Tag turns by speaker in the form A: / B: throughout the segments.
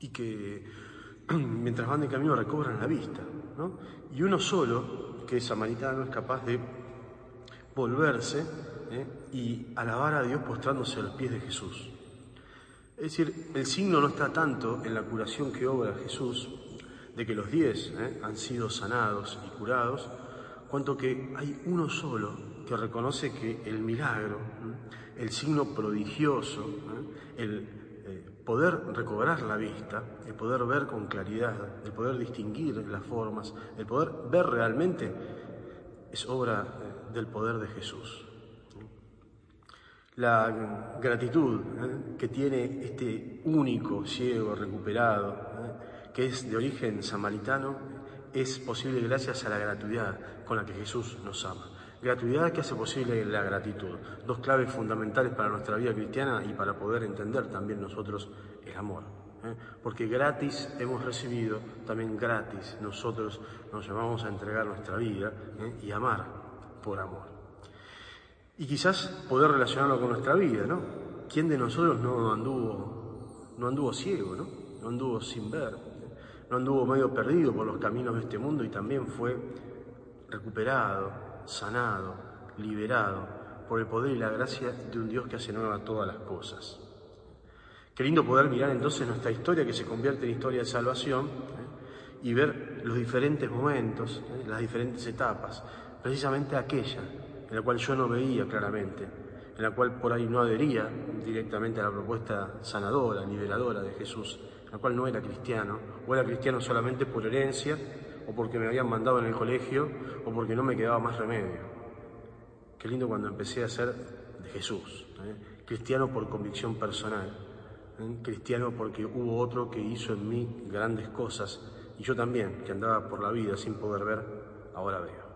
A: y que mientras van de camino recobran la vista. ¿no? Y uno solo, que es samaritano, es capaz de volverse ¿eh? y alabar a Dios postrándose a los pies de Jesús. Es decir, el signo no está tanto en la curación que obra Jesús, de que los diez ¿eh? han sido sanados y curados, cuanto que hay uno solo que reconoce que el milagro, ¿eh? el signo prodigioso, el poder recobrar la vista, el poder ver con claridad, el poder distinguir las formas, el poder ver realmente, es obra eh, del poder de Jesús. La gratitud eh, que tiene este único ciego recuperado, eh, que es de origen samaritano, es posible gracias a la gratuidad con la que Jesús nos ama. Gratuidad que hace posible la gratitud. Dos claves fundamentales para nuestra vida cristiana y para poder entender también nosotros el amor. ¿eh? Porque gratis hemos recibido, también gratis nosotros nos llamamos a entregar nuestra vida ¿eh? y amar por amor. Y quizás poder relacionarlo con nuestra vida, ¿no? ¿Quién de nosotros no anduvo, no anduvo ciego, ¿no? No anduvo sin ver, no anduvo medio perdido por los caminos de este mundo y también fue recuperado, sanado, liberado por el poder y la gracia de un Dios que hace nueva todas las cosas. Qué lindo poder mirar entonces nuestra historia que se convierte en historia de salvación ¿eh? y ver los diferentes momentos, ¿eh? las diferentes etapas, precisamente aquella en la cual yo no veía claramente, en la cual por ahí no adhería directamente a la propuesta sanadora, liberadora de Jesús, en la cual no era cristiano, o era cristiano solamente por herencia, o porque me habían mandado en el colegio, o porque no me quedaba más remedio. Qué lindo cuando empecé a ser de Jesús, ¿eh? cristiano por convicción personal, ¿eh? cristiano porque hubo otro que hizo en mí grandes cosas, y yo también, que andaba por la vida sin poder ver, ahora veo.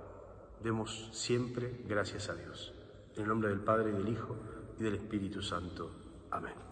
A: Demos siempre gracias a Dios. En el nombre del Padre, y del Hijo, y del Espíritu Santo. Amén.